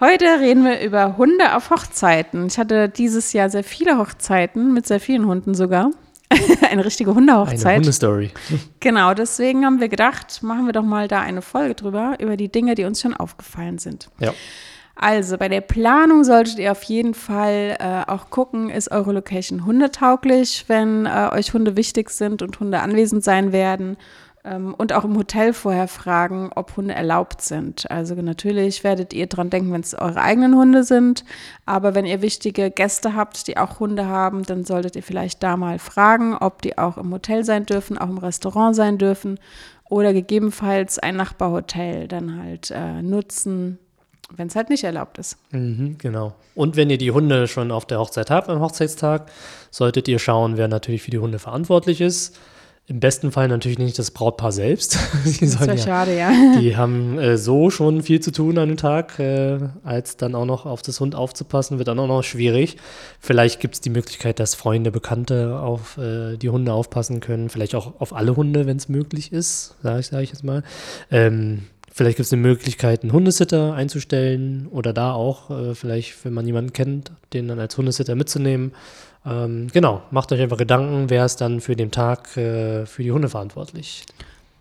Heute reden wir über Hunde auf Hochzeiten. Ich hatte dieses Jahr sehr viele Hochzeiten, mit sehr vielen Hunden sogar. eine richtige Hundehochzeit. Eine Hundestory. Genau, deswegen haben wir gedacht, machen wir doch mal da eine Folge drüber, über die Dinge, die uns schon aufgefallen sind. Ja. Also bei der Planung solltet ihr auf jeden Fall äh, auch gucken, ist eure Location hundetauglich, wenn äh, euch Hunde wichtig sind und Hunde anwesend sein werden. Ähm, und auch im Hotel vorher fragen, ob Hunde erlaubt sind. Also natürlich werdet ihr dran denken, wenn es eure eigenen Hunde sind. Aber wenn ihr wichtige Gäste habt, die auch Hunde haben, dann solltet ihr vielleicht da mal fragen, ob die auch im Hotel sein dürfen, auch im Restaurant sein dürfen oder gegebenenfalls ein Nachbarhotel dann halt äh, nutzen, wenn es halt nicht erlaubt ist. Mhm, genau. Und wenn ihr die Hunde schon auf der Hochzeit habt, am Hochzeitstag, solltet ihr schauen, wer natürlich für die Hunde verantwortlich ist. Im besten Fall natürlich nicht das Brautpaar selbst. die das wäre ja, schade, ja. Die haben äh, so schon viel zu tun an dem Tag, äh, als dann auch noch auf das Hund aufzupassen, wird dann auch noch schwierig. Vielleicht gibt es die Möglichkeit, dass Freunde, Bekannte auf äh, die Hunde aufpassen können. Vielleicht auch auf alle Hunde, wenn es möglich ist, sage ich, sag ich jetzt mal. Ähm, Vielleicht gibt es eine Möglichkeit, einen Hundesitter einzustellen oder da auch, äh, vielleicht, wenn man jemanden kennt, den dann als Hundesitter mitzunehmen. Ähm, genau, macht euch einfach Gedanken, wer ist dann für den Tag äh, für die Hunde verantwortlich.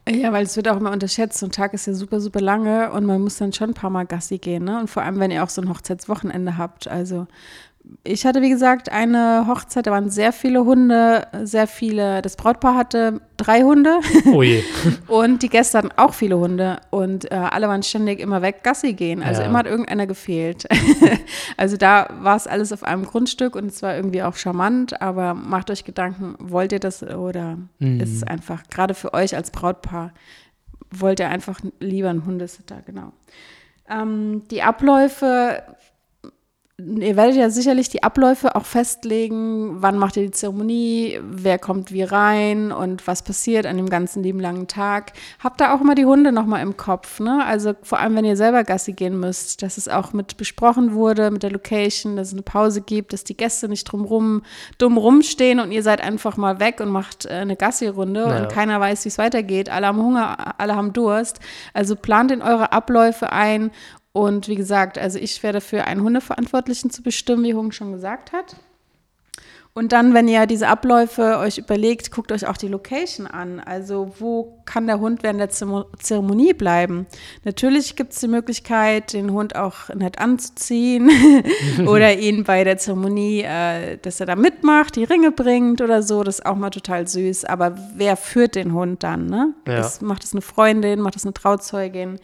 Ja, weil es wird auch immer unterschätzt. So ein Tag ist ja super, super lange und man muss dann schon ein paar Mal Gassi gehen. Ne? Und vor allem, wenn ihr auch so ein Hochzeitswochenende habt. Also ich hatte, wie gesagt, eine Hochzeit, da waren sehr viele Hunde, sehr viele, das Brautpaar hatte drei Hunde. Oh je. und die Gäste hatten auch viele Hunde und äh, alle waren ständig immer weg Gassi gehen. Also ja. immer hat irgendeiner gefehlt. also da war es alles auf einem Grundstück und es war irgendwie auch charmant, aber macht euch Gedanken, wollt ihr das oder mhm. ist es einfach, gerade für euch als Brautpaar, wollt ihr einfach lieber einen Hundesitter, genau. Ähm, die Abläufe ihr werdet ja sicherlich die Abläufe auch festlegen, wann macht ihr die Zeremonie, wer kommt wie rein und was passiert an dem ganzen lieben langen Tag. Habt da auch immer die Hunde nochmal im Kopf, ne? Also vor allem, wenn ihr selber Gassi gehen müsst, dass es auch mit besprochen wurde, mit der Location, dass es eine Pause gibt, dass die Gäste nicht drumrum dumm rumstehen und ihr seid einfach mal weg und macht äh, eine Gassi-Runde naja. und keiner weiß, wie es weitergeht. Alle haben Hunger, alle haben Durst. Also plant in eure Abläufe ein und wie gesagt, also ich wäre dafür, einen Hundeverantwortlichen zu bestimmen, wie Hung schon gesagt hat. Und dann, wenn ihr diese Abläufe euch überlegt, guckt euch auch die Location an. Also wo kann der Hund während der Zeremonie bleiben? Natürlich gibt es die Möglichkeit, den Hund auch nett anzuziehen oder ihn bei der Zeremonie, äh, dass er da mitmacht, die Ringe bringt oder so. Das ist auch mal total süß. Aber wer führt den Hund dann? Ne? Ja. Das, macht es eine Freundin, macht es eine Trauzeugin?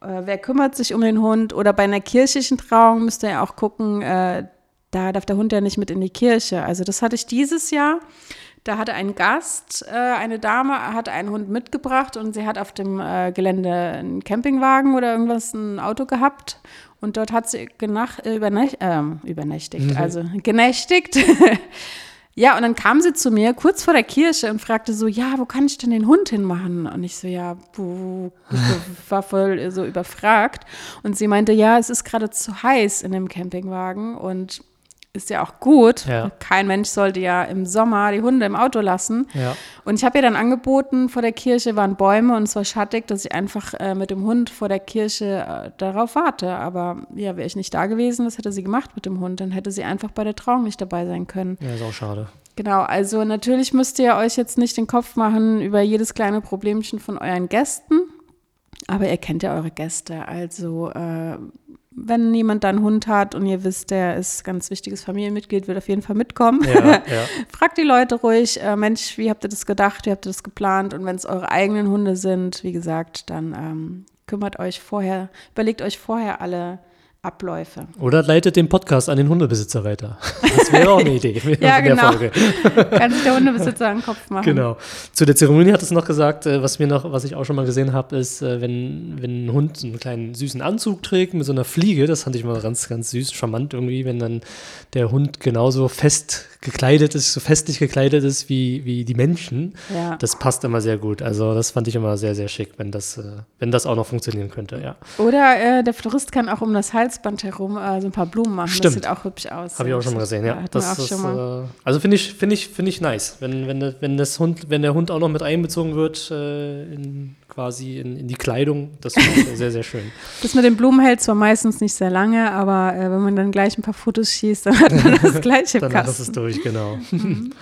Äh, wer kümmert sich um den Hund? Oder bei einer kirchlichen Trauung müsst ihr ja auch gucken, äh, da darf der Hund ja nicht mit in die Kirche. Also das hatte ich dieses Jahr. Da hatte ein Gast, äh, eine Dame, hat einen Hund mitgebracht und sie hat auf dem äh, Gelände einen Campingwagen oder irgendwas, ein Auto gehabt. Und dort hat sie genach, äh, übernächt, ähm, übernächtigt, mhm. also genächtigt. Ja, und dann kam sie zu mir kurz vor der Kirche und fragte so, ja, wo kann ich denn den Hund hinmachen? Und ich so, ja, ich war voll so überfragt. Und sie meinte, ja, es ist gerade zu heiß in dem Campingwagen und ist ja auch gut. Ja. Kein Mensch sollte ja im Sommer die Hunde im Auto lassen. Ja. Und ich habe ihr dann angeboten, vor der Kirche waren Bäume und es war schattig, dass ich einfach äh, mit dem Hund vor der Kirche äh, darauf warte. Aber ja, wäre ich nicht da gewesen, was hätte sie gemacht mit dem Hund? Dann hätte sie einfach bei der Trauung nicht dabei sein können. Ja, ist auch schade. Genau, also natürlich müsst ihr euch jetzt nicht den Kopf machen über jedes kleine Problemchen von euren Gästen. Aber ihr kennt ja eure Gäste. Also äh, wenn jemand da einen Hund hat und ihr wisst, der ist ganz wichtiges Familienmitglied, wird auf jeden Fall mitkommen. Ja, ja. Fragt die Leute ruhig, äh, Mensch, wie habt ihr das gedacht, wie habt ihr das geplant? Und wenn es eure eigenen Hunde sind, wie gesagt, dann ähm, kümmert euch vorher, überlegt euch vorher alle Abläufe. Oder leitet den Podcast an den Hundebesitzer weiter. Das wäre auch eine Idee ja, genau. Kann sich der Hundebesitzer einen Kopf machen. Genau. Zu der Zeremonie hat es noch gesagt, äh, was mir noch, was ich auch schon mal gesehen habe, ist, äh, wenn, wenn ein Hund einen kleinen süßen Anzug trägt mit so einer Fliege, das fand ich mal ganz, ganz süß, charmant irgendwie, wenn dann der Hund genauso fest gekleidet ist, so festlich gekleidet ist wie, wie die Menschen. Ja. Das passt immer sehr gut. Also das fand ich immer sehr, sehr schick, wenn das, äh, wenn das auch noch funktionieren könnte, ja. Oder äh, der Florist kann auch um das Halsband herum äh, so ein paar Blumen machen. Stimmt. Das sieht auch hübsch aus. Habe ich auch schon mal gesehen, ja. Das ist, äh, also finde ich, finde ich, finde ich nice, wenn, wenn, wenn, das Hund, wenn der Hund auch noch mit einbezogen wird äh, in quasi in, in die Kleidung. Das finde sehr, sehr schön. Das mit den Blumen hält zwar meistens nicht sehr lange, aber äh, wenn man dann gleich ein paar Fotos schießt, dann hat man das gleich im Danach Kasten. ist es durch, genau. Mhm.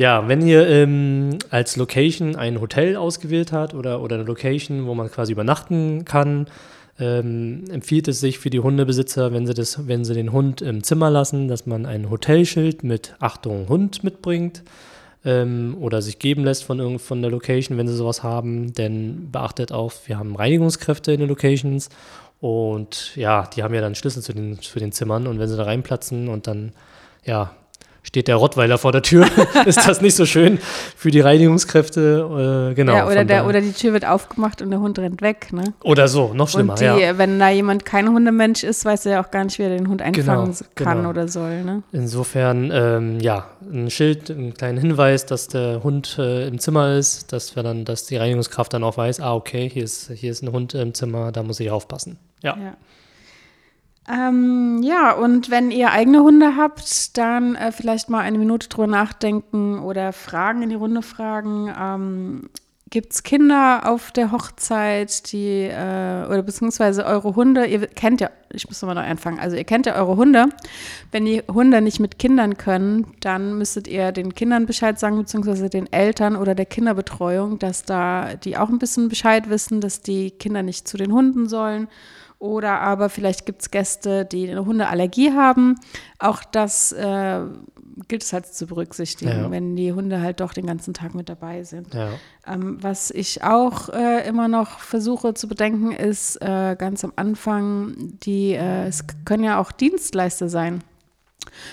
Ja, wenn ihr ähm, als Location ein Hotel ausgewählt habt oder, oder eine Location, wo man quasi übernachten kann, ähm, empfiehlt es sich für die Hundebesitzer, wenn sie, das, wenn sie den Hund im Zimmer lassen, dass man ein Hotelschild mit Achtung Hund mitbringt ähm, oder sich geben lässt von, von der Location, wenn sie sowas haben. Denn beachtet auch, wir haben Reinigungskräfte in den Locations und ja, die haben ja dann Schlüssel zu den, zu den Zimmern und wenn sie da reinplatzen und dann ja, steht der Rottweiler vor der Tür, ist das nicht so schön für die Reinigungskräfte. Äh, genau. Ja, oder, der, oder die Tür wird aufgemacht und der Hund rennt weg. Ne? Oder so, noch schlimmer. Und die, ja. wenn da jemand kein Hundemensch ist, weiß er ja auch gar nicht, wie er den Hund einfangen genau, kann genau. oder soll. Ne? Insofern, ähm, ja, ein Schild, einen kleinen Hinweis, dass der Hund äh, im Zimmer ist, dass wir dann, dass die Reinigungskraft dann auch weiß, ah, okay, hier ist, hier ist ein Hund im Zimmer, da muss ich aufpassen. ja. ja. Ähm, ja, und wenn ihr eigene Hunde habt, dann äh, vielleicht mal eine Minute drüber nachdenken oder Fragen in die Runde fragen. Ähm, Gibt es Kinder auf der Hochzeit, die, äh, oder beziehungsweise eure Hunde, ihr kennt ja, ich muss nochmal neu anfangen, also ihr kennt ja eure Hunde. Wenn die Hunde nicht mit Kindern können, dann müsstet ihr den Kindern Bescheid sagen, beziehungsweise den Eltern oder der Kinderbetreuung, dass da die auch ein bisschen Bescheid wissen, dass die Kinder nicht zu den Hunden sollen oder aber vielleicht gibt es Gäste, die eine Hundeallergie haben. Auch das äh, gilt es halt zu berücksichtigen, ja. wenn die Hunde halt doch den ganzen Tag mit dabei sind. Ja. Ähm, was ich auch äh, immer noch versuche zu bedenken, ist äh, ganz am Anfang, die, äh, es können ja auch Dienstleister sein.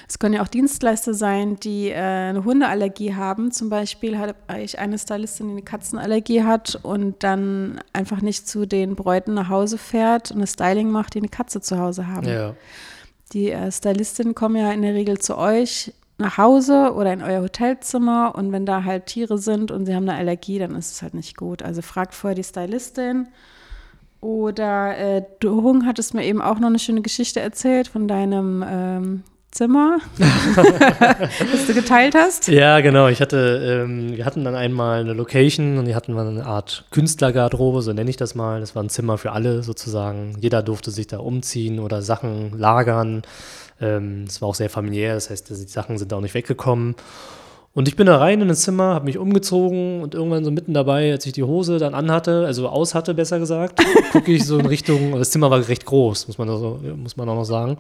Es können ja auch Dienstleister sein, die äh, eine Hundeallergie haben. Zum Beispiel habe ich eine Stylistin, die eine Katzenallergie hat und dann einfach nicht zu den Bräuten nach Hause fährt und eine Styling macht, die eine Katze zu Hause haben. Ja. Die äh, Stylistinnen kommen ja in der Regel zu euch nach Hause oder in euer Hotelzimmer und wenn da halt Tiere sind und sie haben eine Allergie, dann ist es halt nicht gut. Also fragt vorher die Stylistin. Oder äh, du Hung hattest mir eben auch noch eine schöne Geschichte erzählt von deinem ähm, Zimmer, das du geteilt hast. Ja, genau. Ich hatte, ähm, wir hatten dann einmal eine Location und die hatten mal eine Art Künstlergarderobe, so nenne ich das mal. Das war ein Zimmer für alle sozusagen. Jeder durfte sich da umziehen oder Sachen lagern. Ähm, das war auch sehr familiär, das heißt, die Sachen sind auch nicht weggekommen. Und ich bin da rein in das Zimmer, habe mich umgezogen und irgendwann so mitten dabei, als ich die Hose dann anhatte, also aus hatte, besser gesagt, gucke ich so in Richtung, das Zimmer war recht groß, muss man, also, muss man auch noch sagen.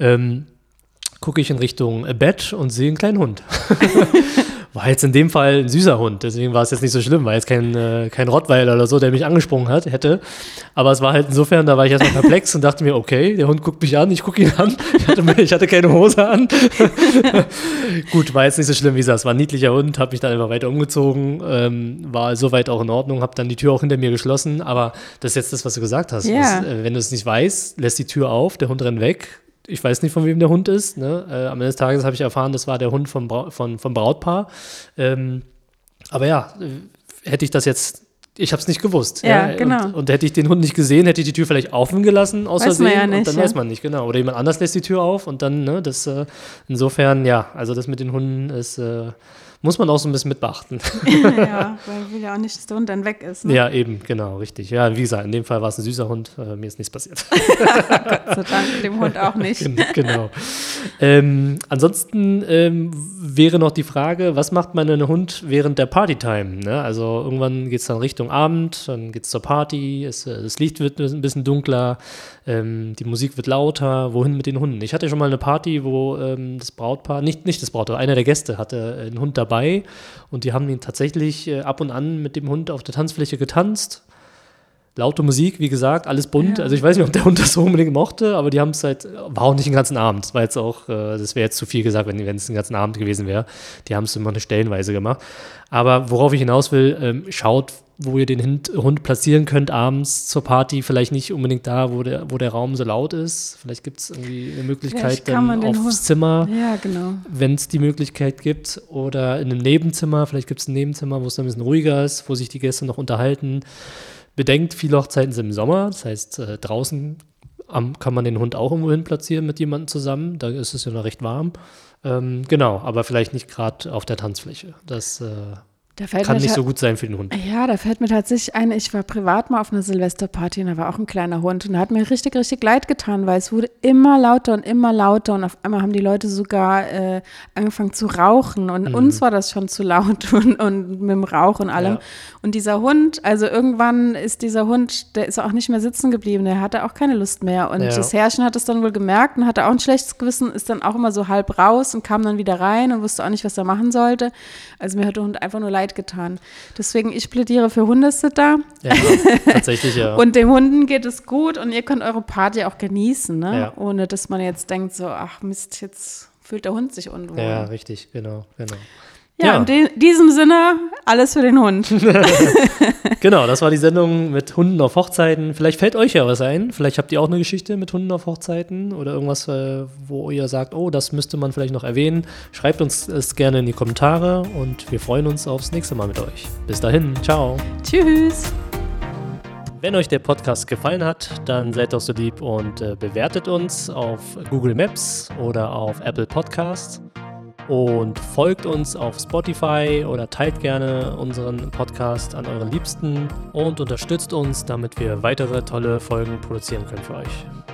Ähm, gucke ich in Richtung Bett und sehe einen kleinen Hund. war jetzt in dem Fall ein süßer Hund, deswegen war es jetzt nicht so schlimm, war jetzt kein, äh, kein Rottweiler oder so, der mich angesprungen hat, hätte. Aber es war halt insofern, da war ich erstmal perplex und dachte mir, okay, der Hund guckt mich an, ich gucke ihn an. Ich hatte, ich hatte keine Hose an. Gut, war jetzt nicht so schlimm, wie gesagt, es war ein niedlicher Hund, habe mich dann einfach weiter umgezogen, ähm, war soweit auch in Ordnung, habe dann die Tür auch hinter mir geschlossen, aber das ist jetzt das, was du gesagt hast. Ja. Was, äh, wenn du es nicht weißt, lässt die Tür auf, der Hund rennt weg, ich weiß nicht, von wem der Hund ist. Ne? Äh, am Ende des Tages habe ich erfahren, das war der Hund vom, Bra von, vom Brautpaar. Ähm, aber ja, äh, hätte ich das jetzt ich habe es nicht gewusst. Ja, ja, genau. Und, und, hätte ich den Hund nicht gesehen, hätte ich die Tür vielleicht offen gelassen, außer weiß man ja nicht, und dann ja. weiß man nicht, genau. Oder jemand anders lässt die Tür auf und dann, ne, das, äh, insofern, ja, also das mit den Hunden ist, äh, muss man auch so ein bisschen mit beachten. ja, weil will ja auch nicht, dass der Hund dann weg ist. Ne? Ja, eben, genau, richtig. Ja, wie gesagt, in dem Fall war es ein süßer Hund, äh, mir ist nichts passiert. Gott sei Dank, dem Hund auch nicht. genau. Ähm, ansonsten ähm, wäre noch die Frage, was macht man einen Hund während der Partytime? Ne? Also irgendwann geht es dann Richtung Abend, dann geht es zur Party, es, äh, das Licht wird ein bisschen dunkler, ähm, die Musik wird lauter. Wohin mit den Hunden? Ich hatte schon mal eine Party, wo ähm, das Brautpaar, nicht, nicht das Brautpaar, einer der Gäste hatte einen Hund dabei und die haben ihn tatsächlich äh, ab und an mit dem Hund auf der Tanzfläche getanzt. laute Musik, wie gesagt, alles bunt. Ja. Also ich weiß nicht, ob der Hund das so unbedingt mochte, aber die haben es halt, war auch nicht den ganzen Abend. Das war jetzt auch, äh, das wäre jetzt zu viel gesagt, wenn wenn es den ganzen Abend gewesen wäre. Die haben es immer eine Stellenweise gemacht. Aber worauf ich hinaus will, ähm, schaut, wo ihr den Hund, platzieren könnt abends zur Party. Vielleicht nicht unbedingt da, wo der, wo der Raum so laut ist. Vielleicht gibt es irgendwie eine Möglichkeit dann aufs Hund- Zimmer Ja, genau. wenn es die Möglichkeit gibt. Oder in einem Nebenzimmer, vielleicht gibt es ein Nebenzimmer, wo es ein bisschen ruhiger ist, wo sich die Gäste noch unterhalten. Bedenkt, viele Hochzeiten sind im Sommer, das heißt, äh, draußen am, kann man den Hund auch irgendwo hin platzieren mit jemandem zusammen. Da ist es ja noch recht warm. Ähm, genau, aber vielleicht nicht gerade auf der Tanzfläche. Das äh, kann nicht so gut sein für den Hund. Ja, da fällt mir tatsächlich ein, ich war privat mal auf einer Silvesterparty und da war auch ein kleiner Hund und da hat mir richtig, richtig leid getan, weil es wurde immer lauter und immer lauter und auf einmal haben die Leute sogar äh, angefangen zu rauchen und uns war das schon zu laut und, und mit dem Rauch und allem. Ja. Und dieser Hund, also irgendwann ist dieser Hund, der ist auch nicht mehr sitzen geblieben, der hatte auch keine Lust mehr und Ja. das Herrchen hat es dann wohl gemerkt und hatte auch ein schlechtes Gewissen, ist dann auch immer so halb raus und kam dann wieder rein und wusste auch nicht, was er machen sollte. Also mir hat der Hund einfach nur leid getan. Deswegen, ich plädiere für Hundesitter. Ja, tatsächlich ja. Und den Hunden geht es gut und ihr könnt eure Party auch genießen, ne? Ja. ohne dass man jetzt denkt, so, ach Mist, jetzt fühlt der Hund sich unwohl. ja, Ja, richtig, genau, genau. In de diesem Sinne, alles für den Hund. Genau, das war die Sendung mit Hunden auf Hochzeiten. Vielleicht fällt euch ja was ein. Vielleicht habt ihr auch eine Geschichte mit Hunden auf Hochzeiten oder irgendwas, äh, wo ihr sagt, oh, das müsste man vielleicht noch erwähnen. Schreibt uns es gerne in die Kommentare und wir freuen uns aufs nächste Mal mit euch. Bis dahin, ciao. Tschüss. Wenn euch der Podcast gefallen hat, dann seid doch so lieb und äh, bewertet uns auf Google Maps oder auf Apple Podcasts und folgt uns auf Spotify oder teilt gerne unseren Podcast an euren Liebsten und unterstützt uns, damit wir weitere tolle Folgen produzieren können für euch.